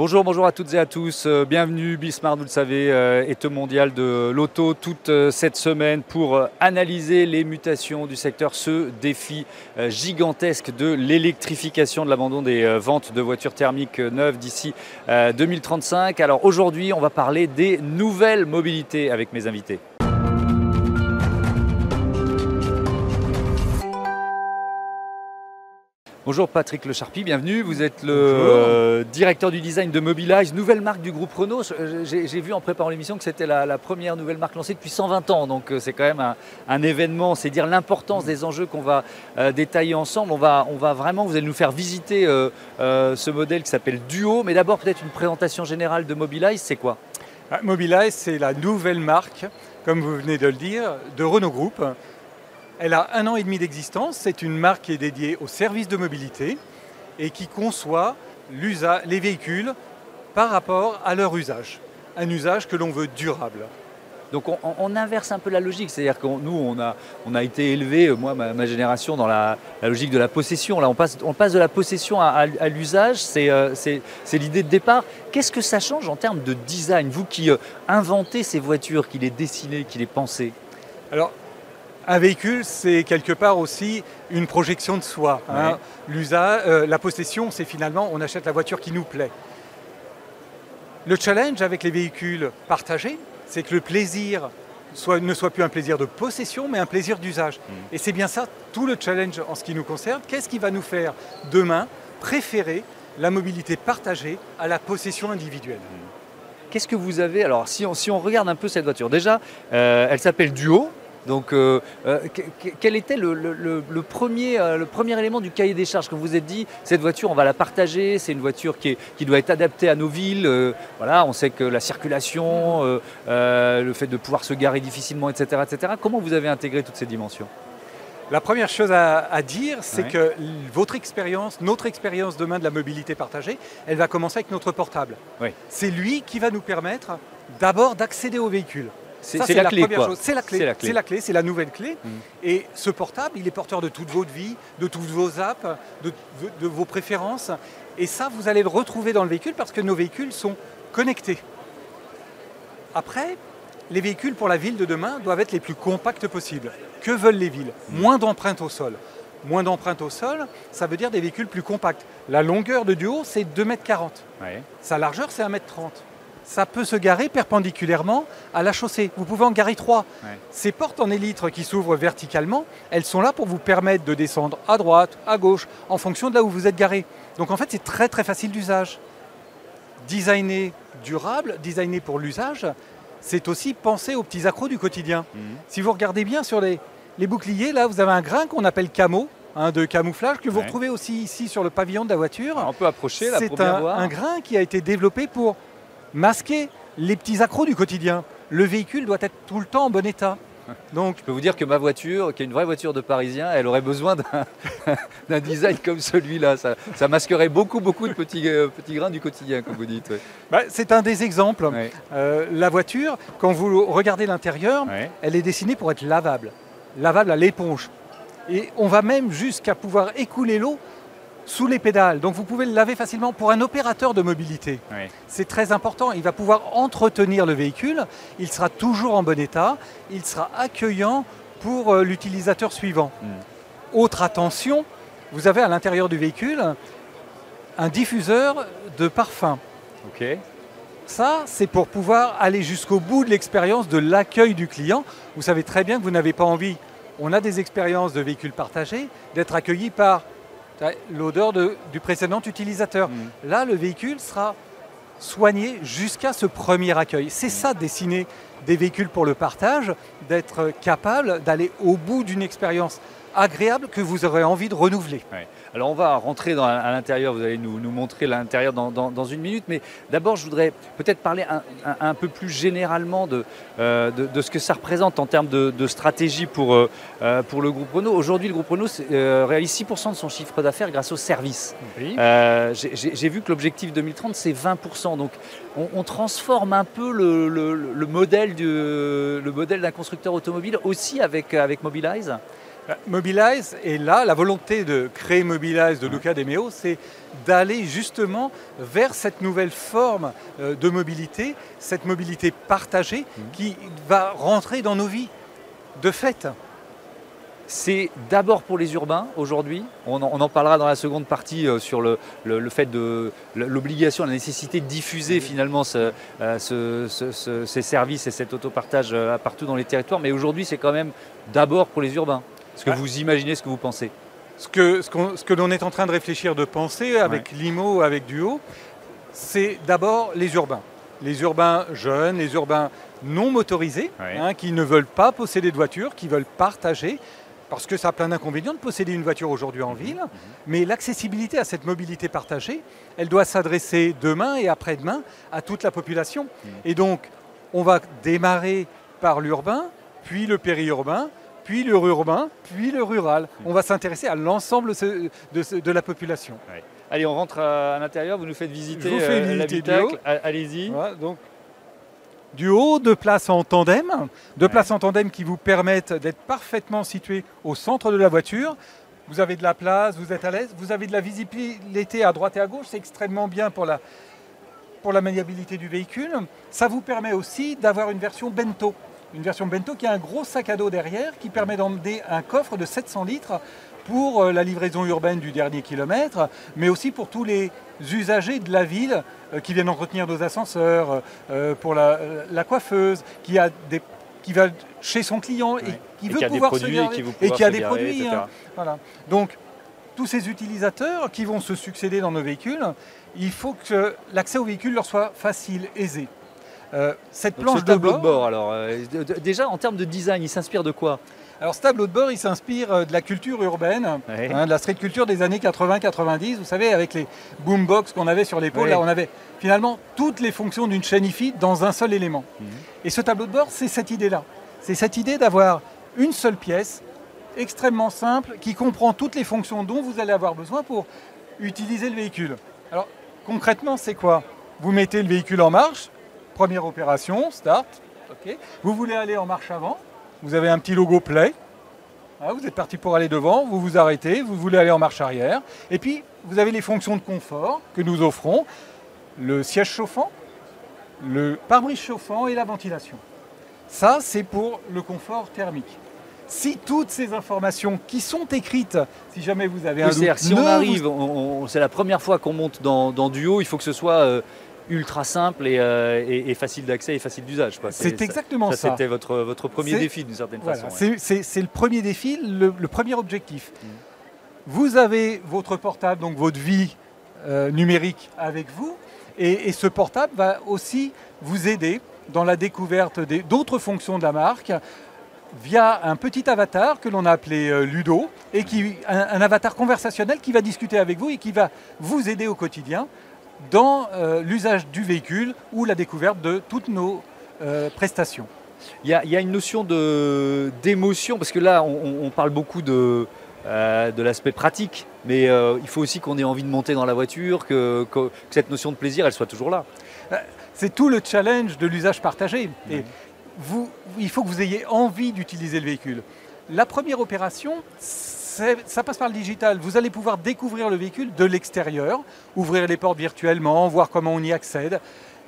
Bonjour, bonjour à toutes et à tous. Euh, bienvenue, Bismarck, vous le savez, euh, est mondial de l'auto toute euh, cette semaine pour analyser les mutations du secteur, ce défi gigantesque de l'électrification, de l'abandon des ventes de voitures thermiques neuves d'ici 2035. Alors aujourd'hui, on va parler des nouvelles mobilités avec mes invités. Bonjour Patrick Le Charpie, bienvenue. Vous êtes le euh, directeur du design de Mobilize, nouvelle marque du groupe Renault. J'ai vu en préparant l'émission que c'était la, première nouvelle marque lancée depuis 120 ans, donc euh, c'est quand même un, événement, c'est dire l'importance des enjeux qu'on va euh, détailler ensemble. On va, on va vraiment, vous allez nous faire visiter ce modèle qui s'appelle Duo, mais d'abord peut-être une présentation générale de Mobilize, c'est quoi? Ah, Mobilize, c'est la nouvelle marque, comme vous venez de le dire, de Renault Group. Elle a un an et demi d'existence. C'est une marque qui est dédiée aux services de mobilité et qui conçoit les véhicules par rapport à leur usage. Un usage que l'on veut durable. Donc on, inverse un peu la logique, c'est-à-dire que nous, on a, on a été élevé, euh, moi, ma, génération, dans la, logique de la possession. Là, on passe, on passe de la possession à, l'usage, euh, c'est l'idée de départ. Qu'est-ce que ça change en termes de design? Vous qui euh, inventez ces voitures, qui les dessinez, qui les pensez Alors, un véhicule, c'est quelque part aussi une projection de soi. Hein. Euh, la possession, c'est finalement, on achète la voiture qui nous plaît. Le challenge avec les véhicules partagés, c'est que le plaisir ne soit plus un plaisir de possession, mais un plaisir d'usage. Mm. Et c'est bien ça, tout le challenge en ce qui nous concerne. Qu'est-ce qui va nous faire demain préférer la mobilité partagée à la possession individuelle? Mm. Qu'est-ce que vous avez Alors, si on, regarde un peu cette voiture, déjà, euh, elle s'appelle Duo. Donc, euh, euh, quel était le, premier, euh, le premier élément du cahier des charges que vous vous êtes dit Cette voiture, on va la partager, c'est une voiture qui, qui, doit être adaptée à nos villes. voilà, on sait que la circulation, le fait de pouvoir se garer difficilement, etc., etc. Comment vous avez intégré toutes ces dimensions? La première chose à, dire, c'est que votre expérience, notre expérience demain de la mobilité partagée, elle va commencer avec notre portable. C'est lui qui va nous permettre d'abord d'accéder au véhicule. C'est la, clé, première chose. C'est la clé. C'est la clé. C'est la nouvelle clé. Mm. Et ce portable, il est porteur de toute votre vie, de toutes vos apps, de, vos préférences. Et ça, vous allez le retrouver dans le véhicule parce que nos véhicules sont connectés. Après, les véhicules pour la ville de demain doivent être les plus compacts possibles. Que veulent les villes? Moins d'empreintes au sol. Moins d'empreintes au sol, ça veut dire des véhicules plus compacts. La longueur de duo, c'est 2,40 m. Sa largeur, c'est 1,30 m ça peut se garer perpendiculairement à la chaussée. Vous pouvez en garer trois. Ces portes en élytre qui s'ouvrent verticalement, elles sont là pour vous permettre de descendre à droite, à gauche, en fonction de là où vous êtes garé. Donc en fait, c'est très très facile d'usage. Designer durable, designer pour l'usage, c'est aussi penser aux petits accros du quotidien. Mhm. Si vous regardez bien sur les, boucliers, là, vous avez un grain qu'on appelle camo, hein, de camouflage que vous retrouvez aussi ici sur le pavillon de la voiture. on peut approcher là C'est un, un, grain qui a été développé pour masquer les petits accros du quotidien. Le véhicule doit être tout le temps en bon état. Donc, je peux vous dire que ma voiture, qui est une vraie voiture de Parisien, elle aurait besoin d'un design comme celui-là. Ça, masquerait beaucoup, beaucoup de petits, euh, petits grains du quotidien, comme vous dites. Bah, c'est un des exemples. Euh, la voiture, quand vous regardez l'intérieur, elle est dessinée pour être lavable. Lavable à l'éponge. Et on va même jusqu'à pouvoir écouler l'eau sous les pédales. Donc vous pouvez le laver facilement pour un opérateur de mobilité. C'est très important. Il va pouvoir entretenir le véhicule. Il sera toujours en bon état. Il sera accueillant pour euh, l'utilisateur suivant. Hmm. Autre attention, vous avez à l'intérieur du véhicule un diffuseur de parfum. Ça, c'est pour pouvoir aller jusqu'au bout de l'expérience de l'accueil du client. Vous savez très bien que vous n'avez pas envie, on a des expériences de véhicules partagés, d'être accueilli par l'odeur du précédent utilisateur. Mm. Là, le véhicule sera soigné jusqu'à ce premier accueil. C'est ça, dessiner des véhicules pour le partage, d'être capable d'aller au bout d'une expérience agréable que vous aurez envie de renouveler. Alors on va rentrer dans, à l'intérieur, vous allez nous, montrer l'intérieur dans, une minute, mais d'abord je voudrais peut-être parler un, peu plus généralement euh, de, de, ce que ça représente en termes de, stratégie pour, euh, euh, pour le groupe Renault. Aujourd'hui le groupe Renault réalise 6% de son chiffre d'affaires grâce aux services. J'ai vu que l'objectif 2030 c'est 20%, donc on, transforme un peu le, le modèle d'un constructeur automobile aussi avec, avec Mobilize? Mobilize est là, la volonté de créer Mobilize de Luca De Meo, c'est d'aller justement vers cette nouvelle forme euh, de mobilité, cette mobilité partagée mmh. qui va rentrer dans nos vies de fait. C'est d'abord pour les urbains aujourd'hui. On, en parlera dans la seconde partie euh, sur le, fait de l'obligation, la nécessité de diffuser finalement euh, ces services et cet autopartage euh, partout dans les territoires. Mais aujourd'hui, c'est quand même d'abord pour les urbains. Est-ce que vous imaginez ce que vous pensez. Ce que, ce, que l'on est en train de réfléchir, de penser avec Limo, avec Duo, c'est d'abord les urbains. Les urbains jeunes, les urbains non motorisés, hein, qui ne veulent pas posséder de voiture, qui veulent partager parce que ça a plein d'inconvénients de posséder une voiture aujourd'hui en ville, mais l'accessibilité à cette mobilité partagée, elle doit s'adresser demain et après-demain à toute la population. Et donc, on va démarrer par l'urbain, puis le périurbain, puis le urbain, puis le rural. On va s'intéresser à l'ensemble de, la population. Allez, on rentre à, l'intérieur, vous nous faites visiter, euh, l'habitacle. Allez-y. donc du haut, de places en tandem, de places en tandem qui vous permettent d'être parfaitement situé au centre de la voiture. Vous avez de la place, vous êtes à l'aise, vous avez de la visibilité à droite et à gauche, c'est extrêmement bien pour la, pour la maniabilité du véhicule. Ça vous permet aussi d'avoir une version bento. Une version bento qui a un gros sac à dos derrière qui permet d'emmener un coffre de 700 litres pour euh, la livraison urbaine du dernier kilomètre, mais aussi pour tous les usagers de la ville euh, qui viennent entretenir nos ascenseurs, euh, pour la, coiffeuse, qui a des qui va chez son client et qui veut pouvoir se garer, et, qui a des produits. Hein. voilà. Donc tous ces utilisateurs qui vont se succéder dans nos véhicules, il faut que l'accès au véhicule leur soit facile, aisé. Cette planche de bord, alors déjà en termes de design, il s'inspire de quoi? Alors ce tableau de bord, il s'inspire euh, de la culture urbaine, hein, de la street culture des années 80-90. Vous savez, avec les boombox qu'on avait sur l'épaule, là on avait finalement toutes les fonctions d'une chaîne IFI dans un seul élément. Mhm. Et ce tableau de bord, c'est cette idée-là. C'est cette idée d'avoir une seule pièce extrêmement simple qui comprend toutes les fonctions dont vous allez avoir besoin pour utiliser le véhicule. Alors concrètement, c'est quoi? Vous mettez le véhicule en marche, première opération, start. Vous voulez aller en marche avant, vous avez un petit logo Play. Ah, vous êtes parti pour aller devant, vous vous arrêtez, vous voulez aller en marche arrière. Et puis, vous avez les fonctions de confort que nous offrons, le siège chauffant, le pare-brise chauffant et la ventilation. Ça, c'est pour le confort thermique. Si toutes ces informations qui sont écrites, si jamais vous avez un doute, si on arrive, c'est la première fois qu'on monte dans, Duo, il faut que ce soit euh, ultra simple euh, et, facile d'accès et facile d'usage. C'est exactement ça. C'était votre, votre premier défi d'une certaine façon. C'est le premier défi, le, premier objectif. Mm. Vous avez votre portable, donc votre vie euh, numérique avec vous, et, ce portable va aussi vous aider dans la découverte d'autres fonctions de la marque via un petit avatar que l'on a appelé euh, Ludo, et qui, un avatar conversationnel qui va discuter avec vous et qui va vous aider au quotidien dans euh, l'usage du véhicule ou la découverte de toutes nos euh, prestations. Il y, a, une notion d'émotion, parce que là, on, parle beaucoup de, euh, de l'aspect pratique, mais il faut aussi qu'on ait envie de monter dans la voiture, que, cette notion de plaisir, elle soit toujours là. C'est tout le challenge de l'usage partagé. Et vous, il faut que vous ayez envie d'utiliser le véhicule. La première opération, ça passe par le digital. Vous allez pouvoir découvrir le véhicule de l'extérieur, ouvrir les portes virtuellement, voir comment on y accède.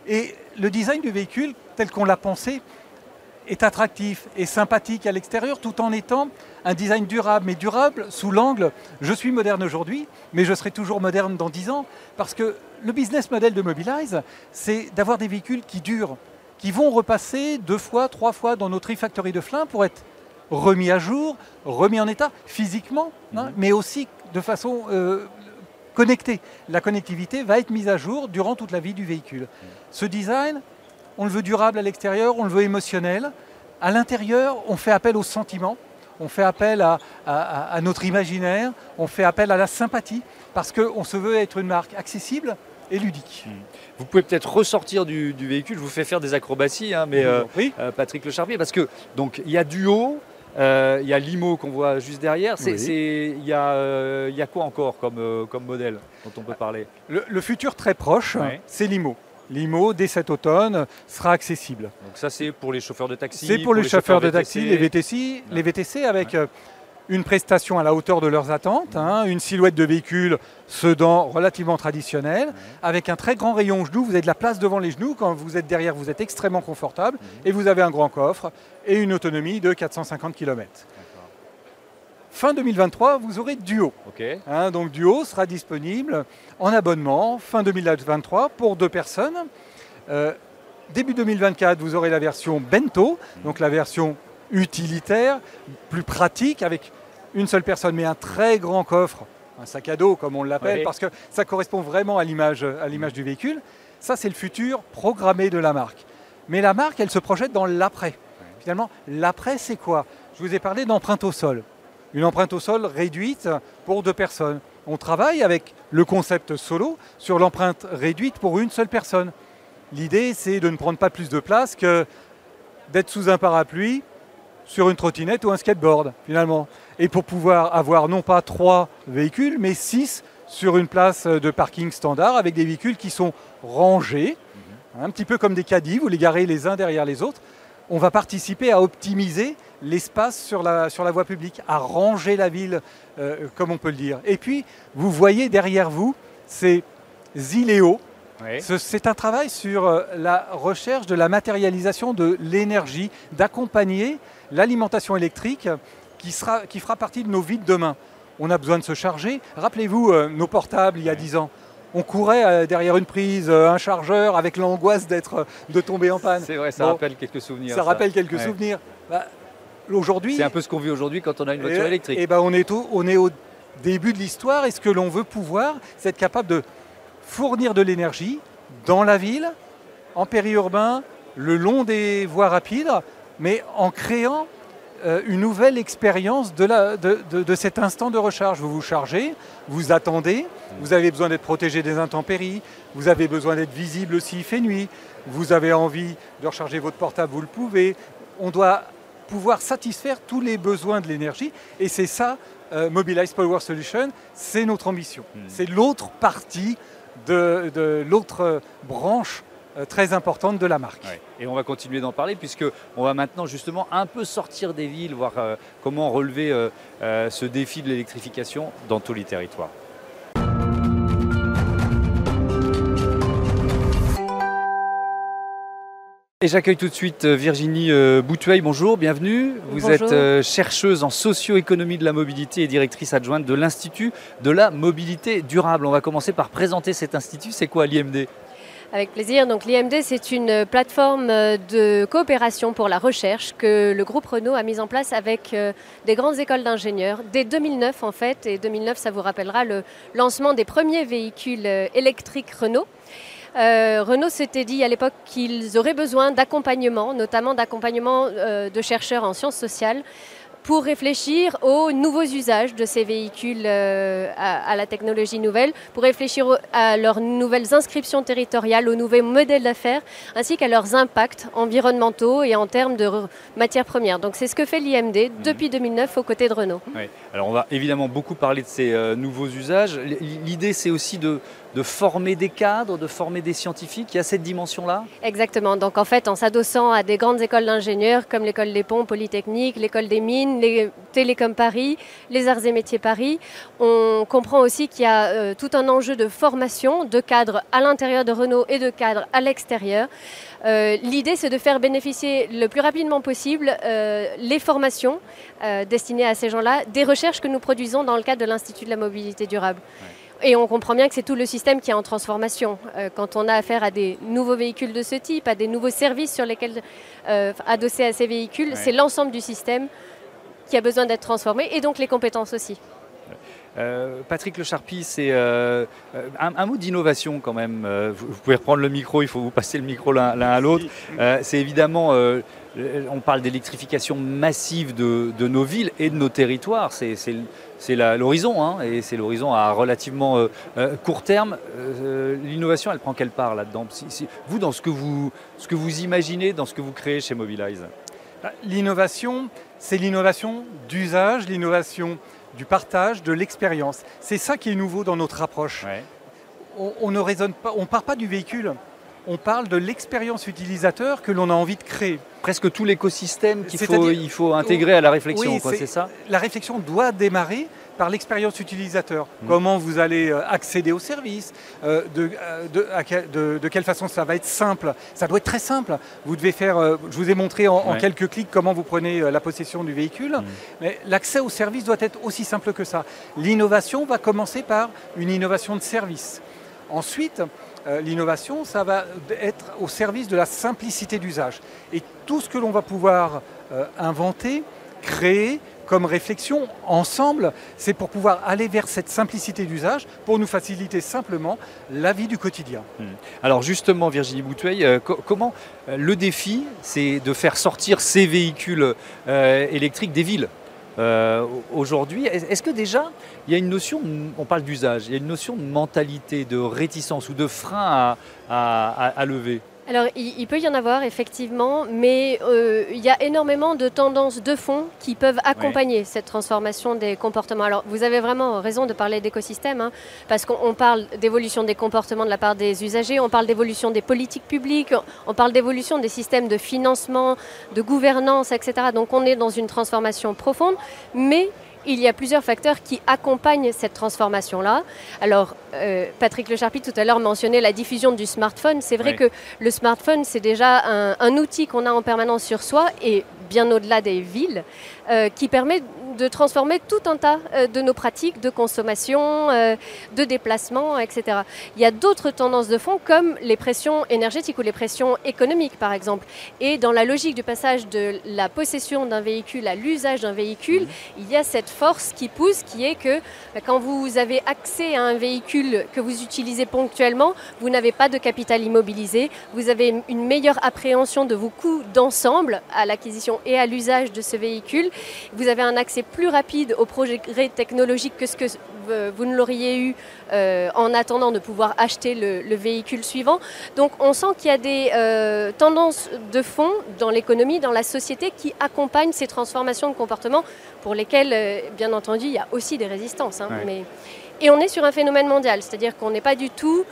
Et le design du véhicule, tel qu'on l'a pensé, est attractif et sympathique à l'extérieur tout en étant un design durable, mais durable sous l'angle je suis moderne aujourd'hui, mais je serai toujours moderne dans 10 ans, parce que le business model de Mobilize, c'est d'avoir des véhicules qui durent, qui vont repasser deux fois, trois fois dans notre e-factory de Flins pour être remis à jour, remis en état physiquement, hein, mhm. mais aussi de façon euh, connectée. La connectivité va être mise à jour durant toute la vie du véhicule. Mhm. Ce design, on le veut durable à l'extérieur, on le veut émotionnel. À l'intérieur, on fait appel au sentiment, on fait appel à, notre imaginaire, on fait appel à la sympathie, parce qu'on se veut être une marque accessible et ludique. Mhm. Vous pouvez peut-être ressortir du, véhicule, je vous fais faire des acrobaties, hein, mais euh, euh, Patrick Le Charpier, parce que donc il y a du haut, il y a Limo qu'on voit juste derrière. Il y, euh, y, a quoi encore comme, euh, comme modèle dont on peut parler? Le, futur très proche, c'est Limo. Limo, dès cet automne, sera accessible. Donc ça, c'est pour les chauffeurs de taxi C'est pour, les, chauffeurs, de taxi, les VTC, les VTC avec une prestation à la hauteur de leurs attentes, hein, une silhouette de véhicule sedan relativement traditionnelle, avec un très grand rayon genou. Vous avez de la place devant les genoux. Quand vous êtes derrière, vous êtes extrêmement confortable. Et vous avez un grand coffre et une autonomie de 450 km. Fin 2023, vous aurez Duo. Hein, donc Duo sera disponible en abonnement fin 2023 pour deux personnes. Euh, début 2024, vous aurez la version Bento, donc la version utilitaire, plus pratique, avec une seule personne, mais un très grand coffre, un sac à dos comme on l'appelle, parce que ça correspond vraiment à l'image, à l'image du véhicule. Ça, c'est le futur programmé de la marque. Mais la marque, elle se projette dans l'après. Finalement, l'après, c'est quoi? Je vous ai parlé d'empreinte au sol. Une empreinte au sol réduite pour deux personnes. On travaille avec le concept solo sur l'empreinte réduite pour une seule personne. L'idée, c'est de ne prendre pas plus de place que d'être sous un parapluie, sur une trottinette ou un skateboard, finalement. Et pour pouvoir avoir non pas trois véhicules, mais six sur une place de parking standard avec des véhicules qui sont rangés, un petit peu comme des caddies, vous les garez les uns derrière les autres. On va participer à optimiser l'espace sur la, voie publique, à ranger la ville, euh, comme on peut le dire. Et puis, vous voyez derrière vous ces C'est un travail sur euh, la recherche de la matérialisation de l'énergie, d'accompagner l'alimentation électrique qui, sera, qui fera partie de nos vies de demain. On a besoin de se charger. Rappelez-vous euh, nos portables il y a 10 ans. On courait euh, derrière une prise, un chargeur, avec l'angoisse d'être, de tomber en panne. C'est vrai, ça rappelle quelques souvenirs. Ça, rappelle quelques souvenirs. Bah, aujourd'hui, c'est un peu ce qu'on vit aujourd'hui quand on a une voiture électrique. Et ben on, est on est au début de l'histoire. Et ce que l'on veut pouvoir, c'est être capable de fournir de l'énergie dans la ville, en périurbain, le long des voies rapides, mais en créant euh, une nouvelle expérience de, de, cet instant de recharge. Vous vous chargez, vous attendez, vous avez besoin d'être protégé des intempéries, vous avez besoin d'être visible s'il fait nuit, vous avez envie de recharger votre portable, vous le pouvez. On doit pouvoir satisfaire tous les besoins de l'énergie et c'est ça, euh, Mobilize Power Solution, c'est notre ambition. Hmm. C'est l'autre partie de, l'autre branche euh, très importante de la marque. Et on va continuer d'en parler puisque on va maintenant justement un peu sortir des villes, voir euh, comment relever euh, ce défi de l'électrification dans tous les territoires. Et j'accueille tout de suite euh, Virginie euh, Boutueil. Bonjour, bienvenue. Vous êtes euh, chercheuse en socio-économie de la mobilité et directrice adjointe de l'Institut de la mobilité durable. On va commencer par présenter cet institut. C'est quoi l'IMD avec plaisir. Donc l'IMD, c'est une plateforme de coopération pour la recherche que le groupe Renault a mise en place avec des grandes écoles d'ingénieurs dès 2009 en fait. Et 2009, ça vous rappellera le lancement des premiers véhicules électriques Renault. Euh, Renault s'était dit à l'époque qu'ils auraient besoin d'accompagnement, notamment d'accompagnement euh, de chercheurs en sciences sociales, pour réfléchir aux nouveaux usages de ces véhicules euh, à, la technologie nouvelle, pour réfléchir à leurs nouvelles inscriptions territoriales, aux nouveaux modèles d'affaires, ainsi qu'à leurs impacts environnementaux et en termes de matières premières. Donc c'est ce que fait l'IMD mhm. depuis 2009 aux côtés de Renault. Alors on va évidemment beaucoup parler de ces nouveaux usages. L'idée c'est aussi de de former des cadres, de former des scientifiques Il y a cette dimension-là? Exactement. Donc en fait, en s'adossant à des grandes écoles d'ingénieurs comme l'école des ponts, Polytechnique, l'école des mines, les Télécom Paris, les Arts et Métiers Paris, on comprend aussi qu'il y a euh, tout un enjeu de formation de cadres à l'intérieur de Renault et de cadres à l'extérieur. Euh, l'idée, c'est de faire bénéficier le plus rapidement possible euh, les formations destinées à ces gens-là des recherches que nous produisons dans le cadre de l'Institut de la mobilité durable. Et on comprend bien que c'est tout le système qui est en transformation. Euh, quand on a affaire à des nouveaux véhicules de ce type, à des nouveaux services sur lesquels euh, adosser à ces véhicules, c'est l'ensemble du système qui a besoin d'être transformé et donc les compétences aussi. Euh, Patrick Le Charpie, c'est un, mot d'innovation quand même. Vous, pouvez reprendre le micro, il faut vous passer le micro l'un à l'autre. c'est évidemment, on parle d'électrification massive de, de, nos villes et de nos territoires. C'est l'horizon, hein, et c'est l'horizon à relativement euh, euh, court terme. Euh, l'innovation, elle prend quelle part là-dedans? Vous, dans ce que vous, ce que vous imaginez, dans ce que vous créez chez Mobilize? Bah, L'innovation, c'est l'innovation d'usage, l'innovation du partage, de l'expérience. C'est ça qui est nouveau dans notre approche. On, ne raisonne pas, on part pas du véhicule. On parle de l'expérience utilisateur que l'on a envie de créer. Presque tout l'écosystème qu'il faut, il faut intégrer à la réflexion, c'est ça? La réflexion doit démarrer par l'expérience utilisateur. Mm. Comment vous allez euh, accéder au service, euh, euh, de, quelle façon ça va être simple. Ça doit être très simple. Vous devez faire, je vous ai montré en, quelques clics comment vous prenez la possession du véhicule, mm. mais l'accès au service doit être aussi simple que ça. L'innovation va commencer par une innovation de service. Ensuite, l'innovation, ça va être au service de la simplicité d'usage. Et tout ce que l'on va pouvoir inventer, créer, comme réflexion ensemble, c'est pour pouvoir aller vers cette simplicité d'usage, pour nous faciliter simplement la vie du quotidien. Hmm. Alors justement, Virginie Bouteuil, euh, comment euh, le défi, c'est de faire sortir ces véhicules euh, électriques des villes? Aujourd'hui. Est-ce que déjà, il y a une notion, on parle d'usage, il y a une notion de mentalité, de réticence ou de frein à lever? Alors, il, peut y en avoir, effectivement, mais euh, il y a énormément de tendances de fond qui peuvent accompagner cette transformation des comportements. Alors, vous avez vraiment raison de parler d'écosystème, hein, parce qu'on parle d'évolution des comportements de la part des usagers, on parle d'évolution des politiques publiques, on parle d'évolution des systèmes de financement, de gouvernance, etc. Donc, on est dans une transformation profonde, mais il y a plusieurs facteurs qui accompagnent cette transformation-là. Alors, euh, Patrick Le Charpie tout à l'heure mentionnait la diffusion du smartphone. C'est vrai que le smartphone, c'est déjà un outil qu'on a en permanence sur soi et bien au-delà des villes, euh, qui permet de transformer tout un tas euh, de nos pratiques de consommation, euh, de déplacement, etc. Il y a d'autres tendances de fond comme les pressions énergétiques ou les pressions économiques, par exemple. Et dans la logique du passage de la possession d'un véhicule à l'usage d'un véhicule, mmh. il y a cette force qui pousse, qui est que bah, quand vous avez accès à un véhicule que vous utilisez ponctuellement, vous n'avez pas de capital immobilisé, vous avez une meilleure appréhension de vos coûts d'ensemble à l'acquisition et à l'usage de ce véhicule. Vous avez un accès plus rapide aux projets technologiques que ce que vous ne l'auriez eu euh, en attendant de pouvoir acheter le, véhicule suivant. Donc on sent qu'il y a des euh, tendances de fond dans l'économie, dans la société qui accompagnent ces transformations de comportement pour lesquelles, euh, bien entendu, il y a aussi des résistances. Hein, mais... Et on est sur un phénomène mondial, c'est-à-dire qu'on n'est pas du tout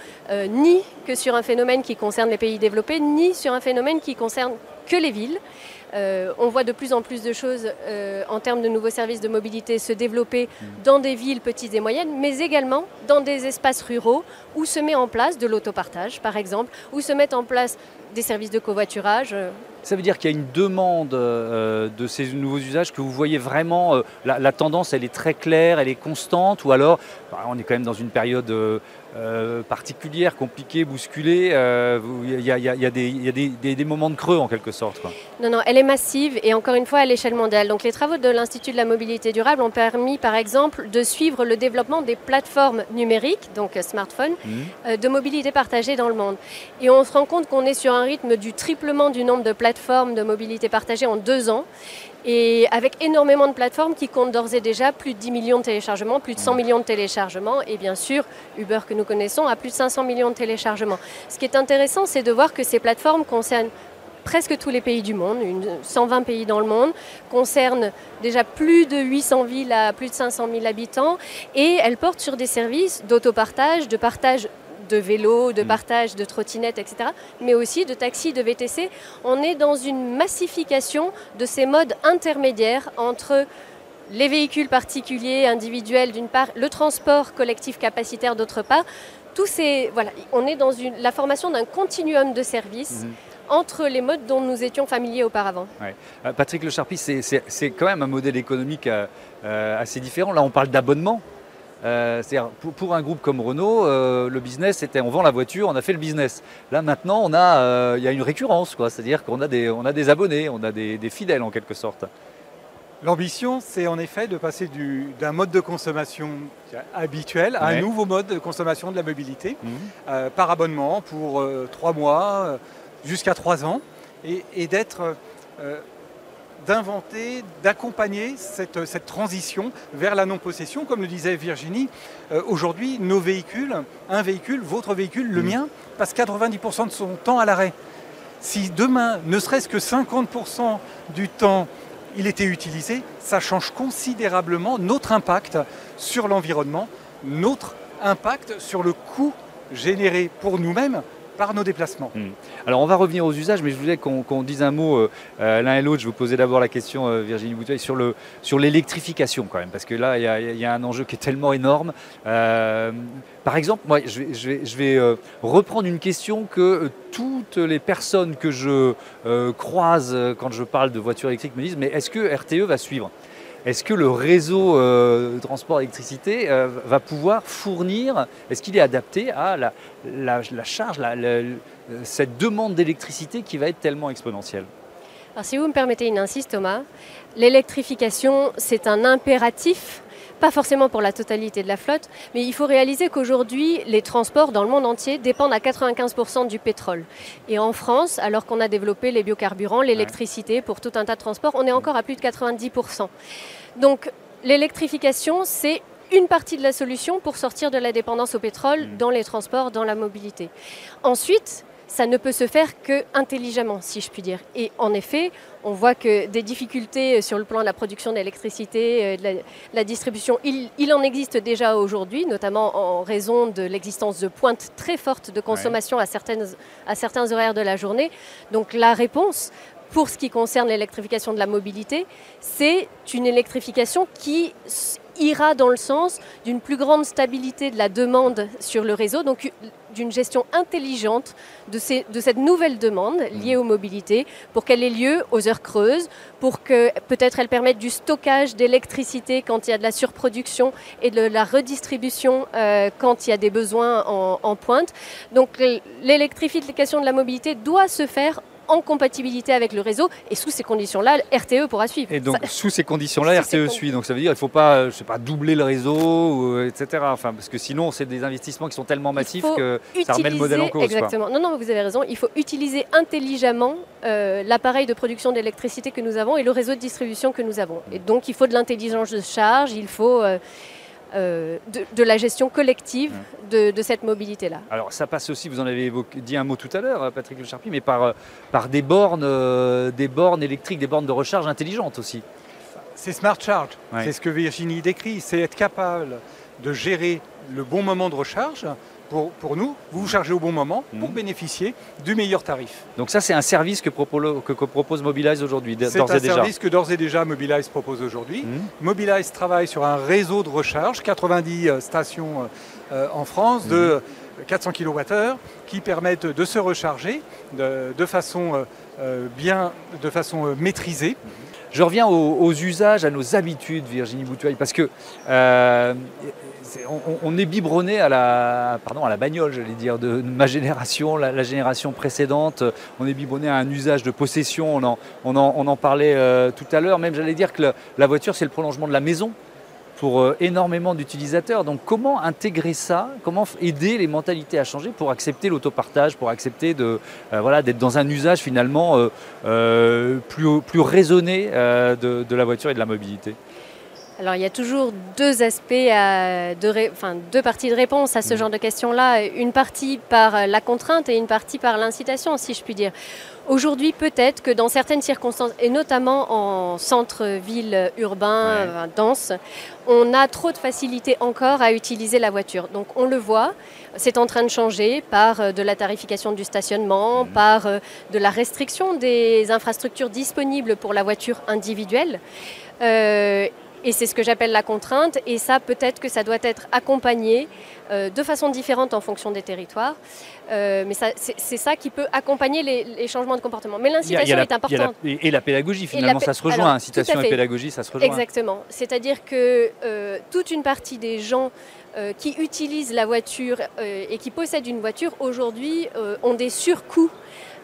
ni que sur un phénomène qui concerne les pays développés, ni sur un phénomène qui concerne que les villes. Euh, on voit de plus en plus de choses euh, en termes de nouveaux services de mobilité se développer dans des villes petites et moyennes, mais également dans des espaces ruraux où se met en place de l'autopartage, par exemple, où se mettent en place des services de covoiturage. Ça veut dire qu'il y a une demande euh, de ces nouveaux usages que vous voyez vraiment, la, tendance elle est très claire, elle est constante, ou alors bah, on est quand même dans une période euh, particulière, compliquée, bousculée. Il y, a, des, moments de creux en quelque sorte. Non, non, elle est massive et encore une fois à l'échelle mondiale. Donc les travaux de l'Institut de la mobilité durable ont permis par exemple de suivre le développement des plateformes numériques, donc euh, smartphones, mmh. euh, de mobilité partagée dans le monde. Et on se rend compte qu'on est sur un rythme du triplement du nombre de plateformes de mobilité partagée en deux ans. Et avec énormément de plateformes qui comptent d'ores et déjà plus de 10 millions de téléchargements, plus de 100 millions de téléchargements, et bien sûr, Uber que nous connaissons a plus de 500 millions de téléchargements. Ce qui est intéressant, c'est de voir que ces plateformes concernent presque tous les pays du monde, 120 pays dans le monde, concernent déjà plus de 800 villes à plus de 500 000 habitants, et elles portent sur des services d'autopartage, de partage de vélos, de mm. partage, de trottinettes, etc., mais aussi de taxis, de VTC. On est dans une massification de ces modes intermédiaires entre les véhicules particuliers, individuels d'une part, le transport collectif capacitaire d'autre part. Tous ces, voilà, on est dans une, la formation d'un continuum de services. Mm. entre les modes dont nous étions familiers auparavant. Euh, Patrick Le Charpie, c'est quand même un modèle économique euh, euh, assez différent. Là, on parle d'abonnement. Euh, c'est-à-dire pour, un groupe comme Renault, euh, le business c'était on vend la voiture, on a fait le business. Là maintenant, on a, euh, il y a une récurrence, quoi. C'est-à-dire qu'on a des, on a des abonnés, on a des, fidèles en quelque sorte. L'ambition, c'est en effet de passer d'un mode de consommation habituel à un nouveau mode de consommation de la mobilité mhm. par abonnement pour trois mois jusqu'à trois ans et, et d'être d'inventer, d'accompagner cette, cette, transition vers la non-possession. Comme le disait Virginie, euh, aujourd'hui, nos véhicules, un véhicule, votre véhicule, le mmh. mien, passe 90% de son temps à l'arrêt. Si demain, ne serait-ce que 50% du temps, il était utilisé, ça change considérablement notre impact sur l'environnement, notre impact sur le coût généré pour nous-mêmes par nos déplacements. Hmm. Alors on va revenir aux usages, mais je voulais qu'on dise un mot l'un et l'autre. Je vous posais d'abord la question, Virginie Bouteuil, sur l'électrification sur quand même, parce que là, il y, a un enjeu qui est tellement énorme. par exemple, moi, je vais, je vais, je vais reprendre une question que toutes les personnes que je croise quand je parle de voitures électriques me disent, mais est-ce que RTE va suivre? Est-ce que le réseau euh, de transport d'électricité euh, va pouvoir fournir, est-ce qu'il est adapté à la, charge, cette demande d'électricité qui va être tellement exponentielle? Alors si vous me permettez une insiste Thomas, l'électrification c'est un impératif pas forcément pour la totalité de la flotte, mais il faut réaliser qu'aujourd'hui, les transports dans le monde entier dépendent à 95% du pétrole. Et en France, alors qu'on a développé les biocarburants, l'électricité pour tout un tas de transports, on est encore à plus de 90%. Donc l'électrification, c'est une partie de la solution pour sortir de la dépendance au pétrole mmh. dans les transports, dans la mobilité. Ensuite, ça ne peut se faire que intelligemment, si je puis dire. Et en effet, on voit que des difficultés sur le plan de la production d'électricité, euh, de la, distribution, il, en existe déjà aujourd'hui, notamment en raison de l'existence de pointes très fortes de consommation à, certaines, à certains horaires de la journée. Donc la réponse, pour ce qui concerne l'électrification de la mobilité, c'est une électrification qui ira dans le sens d'une plus grande stabilité de la demande sur le réseau, donc d'une gestion intelligente de, de, cette nouvelle demande liée aux mobilités pour qu'elle ait lieu aux heures creuses, pour que peut-être elle permette du stockage d'électricité quand il y a de la surproduction et de la redistribution euh, quand il y a des besoins en, en pointe. Donc l'électrification de la mobilité doit se faire en compatibilité avec le réseau. Et sous ces conditions-là, RTE pourra suivre. Et donc, sous ces conditions-là, RTE suit. Donc, ça veut dire qu'il ne faut pas, je sais pas, doubler le réseau, etc. Enfin, parce que sinon, c'est des investissements qui sont tellement massifs que ça remet le modèle en cause. Exactement. Non, non, vous avez raison. Il faut utiliser intelligemment euh, l'appareil de production d'électricité que nous avons et le réseau de distribution que nous avons. Et donc, il faut de l'intelligence de charge, il faut... Euh, euh, de, la gestion collective de, cette mobilité-là. Alors ça passe aussi, vous en avez dit un mot tout à l'heure, Patrick Le Charpie, mais par, par des, bornes, euh, des bornes électriques, des bornes de recharge intelligentes aussi. C'est Smart Charge, c'est ce que Virginie décrit, c'est être capable de gérer le bon moment de recharge pour, nous, vous vous chargez au bon moment pour mhm. bénéficier du meilleur tarif. Donc ça, c'est un service que propose, que, propose Mobilize aujourd'hui, d'ores et déjà C'est un service que d'ores et déjà Mobilize propose aujourd'hui. Mhm. Mobilize travaille sur un réseau de recharge, 90 euh, stations euh, euh, en France, de 400 mhm. kWh, qui permettent de se recharger de, façon bien, de façon maîtrisée. Je reviens aux, usages, à nos habitudes, Virginie Boutouaille, parce que on, est biberonné à la, pardon, à la bagnole, j'allais dire, de ma génération, la, génération précédente. On est biberonné à un usage de possession. On en, parlait euh, tout à l'heure. Même, j'allais dire que la voiture, c'est le prolongement de la maison pour euh, énormément d'utilisateurs. Donc, comment intégrer ça? Comment aider les mentalités à changer pour accepter l'autopartage, pour accepter de, euh, voilà, d'être dans un usage finalement plus, raisonné de la voiture et de la mobilité? Alors il y a toujours deux aspects, deux, enfin, deux parties de réponse à ce mmh. genre de questions-là. Une partie par la contrainte et une partie par l'incitation, si je puis dire. Aujourd'hui, peut-être que dans certaines circonstances, et notamment en centre-ville urbain dense, on a trop de facilité encore à utiliser la voiture. Donc on le voit, c'est en train de changer par euh, de la tarification du stationnement, mmh. par euh, de la restriction des infrastructures disponibles pour la voiture individuelle. Euh, et c'est ce que j'appelle la contrainte. Et ça, peut-être que ça doit être accompagné euh, de façon différente en fonction des territoires. Euh, mais c'est ça qui peut accompagner les, changements de comportement. Mais l'incitation est importante. et la pédagogie, finalement, ça se rejoint. incitation et pédagogie, ça se rejoint. Exactement. C'est-à-dire que euh, toute une partie des gens qui utilisent la voiture et qui possèdent une voiture aujourd'hui ont des surcoûts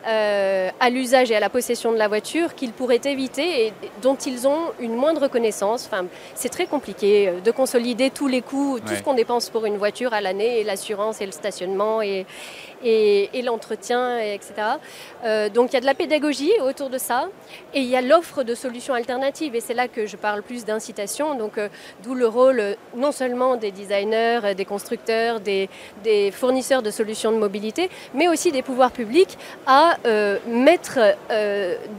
euh, à l'usage et à la possession de la voiture qu'ils pourraient éviter et dont ils ont une moindre connaissance. Enfin, c'est très compliqué euh, de consolider tous les coûts, tout ce qu'on dépense pour une voiture à l'année, et l'assurance et le stationnement et, et, l'entretien, etc. Euh, donc il y a de la pédagogie autour de ça et il y a l'offre de solutions alternatives et c'est là que je parle plus d'incitation, donc euh, d'où le rôle non seulement des designers, des constructeurs, des, fournisseurs de solutions de mobilité, mais aussi des pouvoirs publics à mettre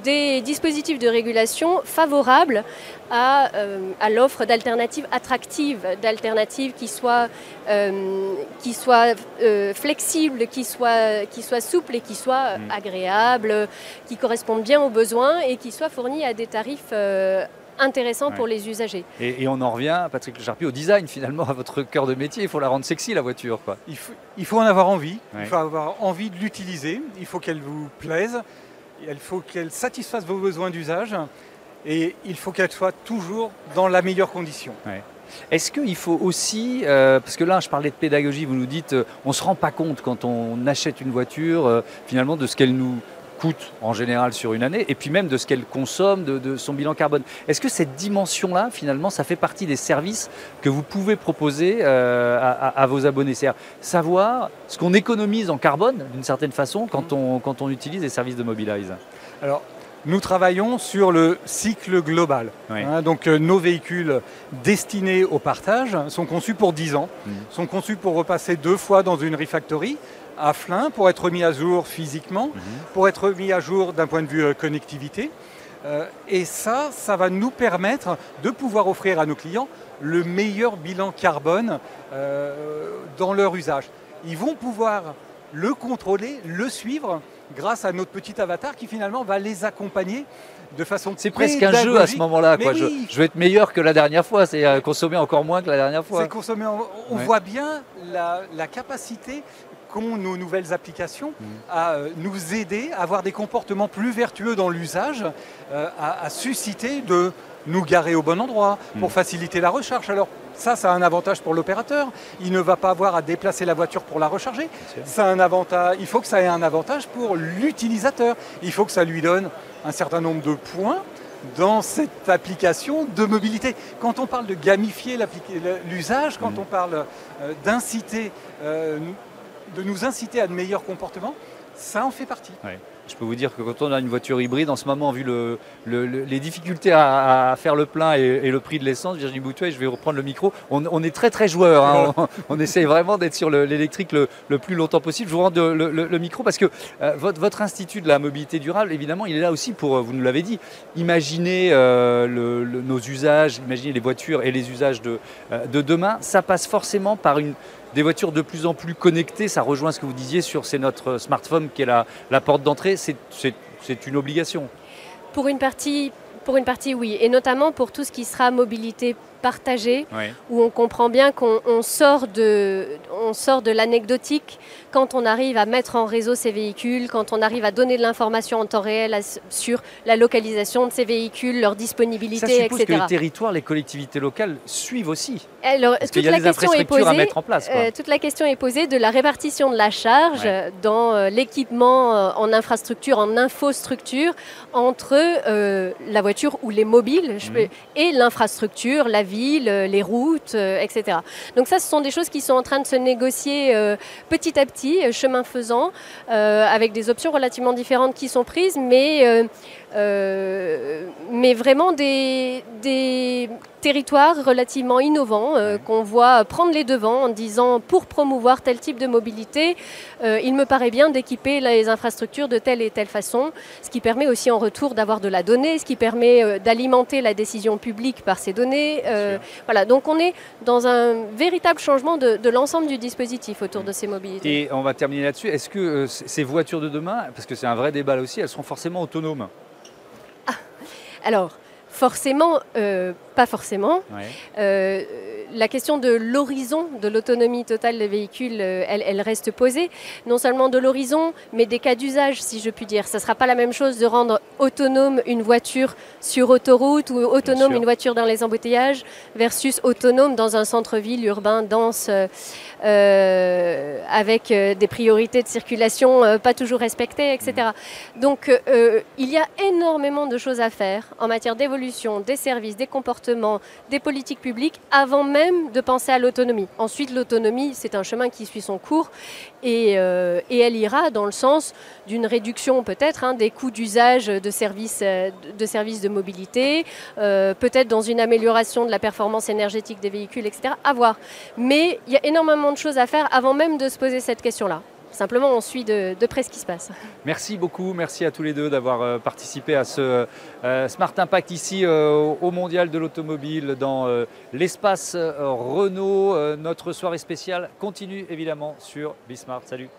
des dispositifs de régulation favorables à, à l'offre d'alternatives attractives, d'alternatives qui soient, qui soient flexibles, qui soient, qui soient souples et qui soient mm. agréables, qui correspondent bien aux besoins et qui soient fournies à des tarifs intéressant pour les usagers. Et, on en revient, Patrick Charpie, au design finalement, à votre cœur de métier. Il faut la rendre sexy, la voiture. Quoi. Il, faut, il faut en avoir envie, il faut avoir envie de l'utiliser, il faut qu'elle vous plaise, il faut qu'elle satisfasse vos besoins d'usage et il faut qu'elle soit toujours dans la meilleure condition. Est-ce qu'il faut aussi, euh, parce que là je parlais de pédagogie, vous nous dites, euh, on ne se rend pas compte quand on achète une voiture euh, finalement de ce qu'elle nous coûte en général sur une année, et puis même de ce qu'elle consomme, de, son bilan carbone. Est-ce que cette dimension-là, finalement, ça fait partie des services que vous pouvez proposer euh, à, vos abonnés? C'est-à-dire savoir ce qu'on économise en carbone, d'une certaine façon, quand on, quand on utilise les services de Mobilize? Alors, nous travaillons sur le cycle global. Hein, donc euh, nos véhicules destinés au partage sont conçus pour 10 ans, mmh. sont conçus pour repasser deux fois dans une refactory à Flins pour être mis à jour physiquement, mhm. pour être mis à jour d'un point de vue euh, connectivité. Euh, et ça, ça va nous permettre de pouvoir offrir à nos clients le meilleur bilan carbone euh, dans leur usage. Ils vont pouvoir le contrôler, le suivre grâce à notre petit avatar qui finalement va les accompagner de façon C'est presque un jeu à ce moment-là. Je, je, vais être meilleur que la dernière fois, c'est consommer encore moins que la dernière fois. C'est consommer, on voit bien la, la capacité qu'ont nos nouvelles applications mm. à euh, nous aider à avoir des comportements plus vertueux dans l'usage, euh, à, susciter de nous garer au bon endroit pour mm. faciliter la recharge. Alors ça, ça a un avantage pour l'opérateur. Il ne va pas avoir à déplacer la voiture pour la recharger. Ça un avantage. Il faut que ça ait un avantage pour l'utilisateur. Il faut que ça lui donne un certain nombre de points dans cette application de mobilité. Quand on parle de gamifier l'usage, quand mm. on parle euh, d'inciter de nous inciter à de meilleurs comportements, ça en fait partie. Je peux vous dire que quand on a une voiture hybride, en ce moment, vu les difficultés à, faire le plein et, le prix de l'essence, Virginie Boutouet, je vais reprendre le micro, on, est très très joueur. Hein. on, essaye vraiment d'être sur l'électrique le, plus longtemps possible. Je vous rends le, micro parce que euh, votre, institut de la mobilité durable, évidemment, il est là aussi pour, vous nous l'avez dit, imaginer euh, nos usages, imaginer les voitures et les usages de, euh, de demain. Ça passe forcément par une des voitures de plus en plus connectées, ça rejoint ce que vous disiez sur c'est notre smartphone qui est la, porte d'entrée, c'est une obligation. Pour une partie, oui, et notamment pour tout ce qui sera mobilité partagée, où on comprend bien qu'on sort de, on sort de l'anecdotique quand on arrive à mettre en réseau ces véhicules, quand on arrive à donner de l'information en temps réel sur la localisation de ces véhicules, leur disponibilité, Ça suppose que les territoires, les collectivités locales suivent aussi. Alors, Parce toute y a la des question est posée, à mettre en place. Euh, toute la question est posée de la répartition de la charge dans euh, l'équipement euh, en infrastructure, en infostructure, entre la voiture ou les mobiles mhm. et l'infrastructure, la ville, les routes, etc. Donc ça, ce sont des choses qui sont en train de se négocier petit à petit euh, chemin faisant, euh, avec des options relativement différentes qui sont prises, mais euh, vraiment des, territoires relativement innovants qu'on voit prendre les devants en disant pour promouvoir tel type de mobilité, il me paraît bien d'équiper les infrastructures de telle et telle façon, ce qui permet aussi en retour d'avoir de la donnée, ce qui permet d'alimenter la décision publique par ces données. voilà, donc on est dans un véritable changement de, de l'ensemble du dispositif autour de ces mobilités. Et on va terminer là-dessus. Est-ce que euh, ces voitures de demain, parce que c'est un vrai débat là aussi, elles seront forcément autonomes? Ah, Alors, forcément, euh, pas forcément. Euh, la question de l'horizon de l'autonomie totale des véhicules, euh, elle, reste posée. Non seulement de l'horizon, mais des cas d'usage, si je puis dire. Ça ne sera pas la même chose de rendre autonome une voiture sur autoroute ou autonome une voiture dans les embouteillages versus autonome dans un centre-ville urbain dense euh, avec des priorités de circulation pas toujours respectées, etc. Mm. Donc il y a énormément de choses à faire en matière d'évolution des services, des comportements des politiques publiques avant même de penser à l'autonomie. Ensuite, l'autonomie, c'est un chemin qui suit son cours et, euh, elle ira dans le sens d'une réduction peut-être hein, des coûts d'usage de services euh, de, services de mobilité, euh, peut-être dans une amélioration de la performance énergétique des véhicules, etc. À voir. Mais il y a énormément de choses à faire avant même de se poser cette question-là. Simplement on suit de, près ce qui se passe. Merci beaucoup, merci à tous les deux d'avoir participé à ce Smart Impact ici au Mondial de l'automobile dans l'espace Renault. notre soirée spéciale continue évidemment sur Bismart. Salut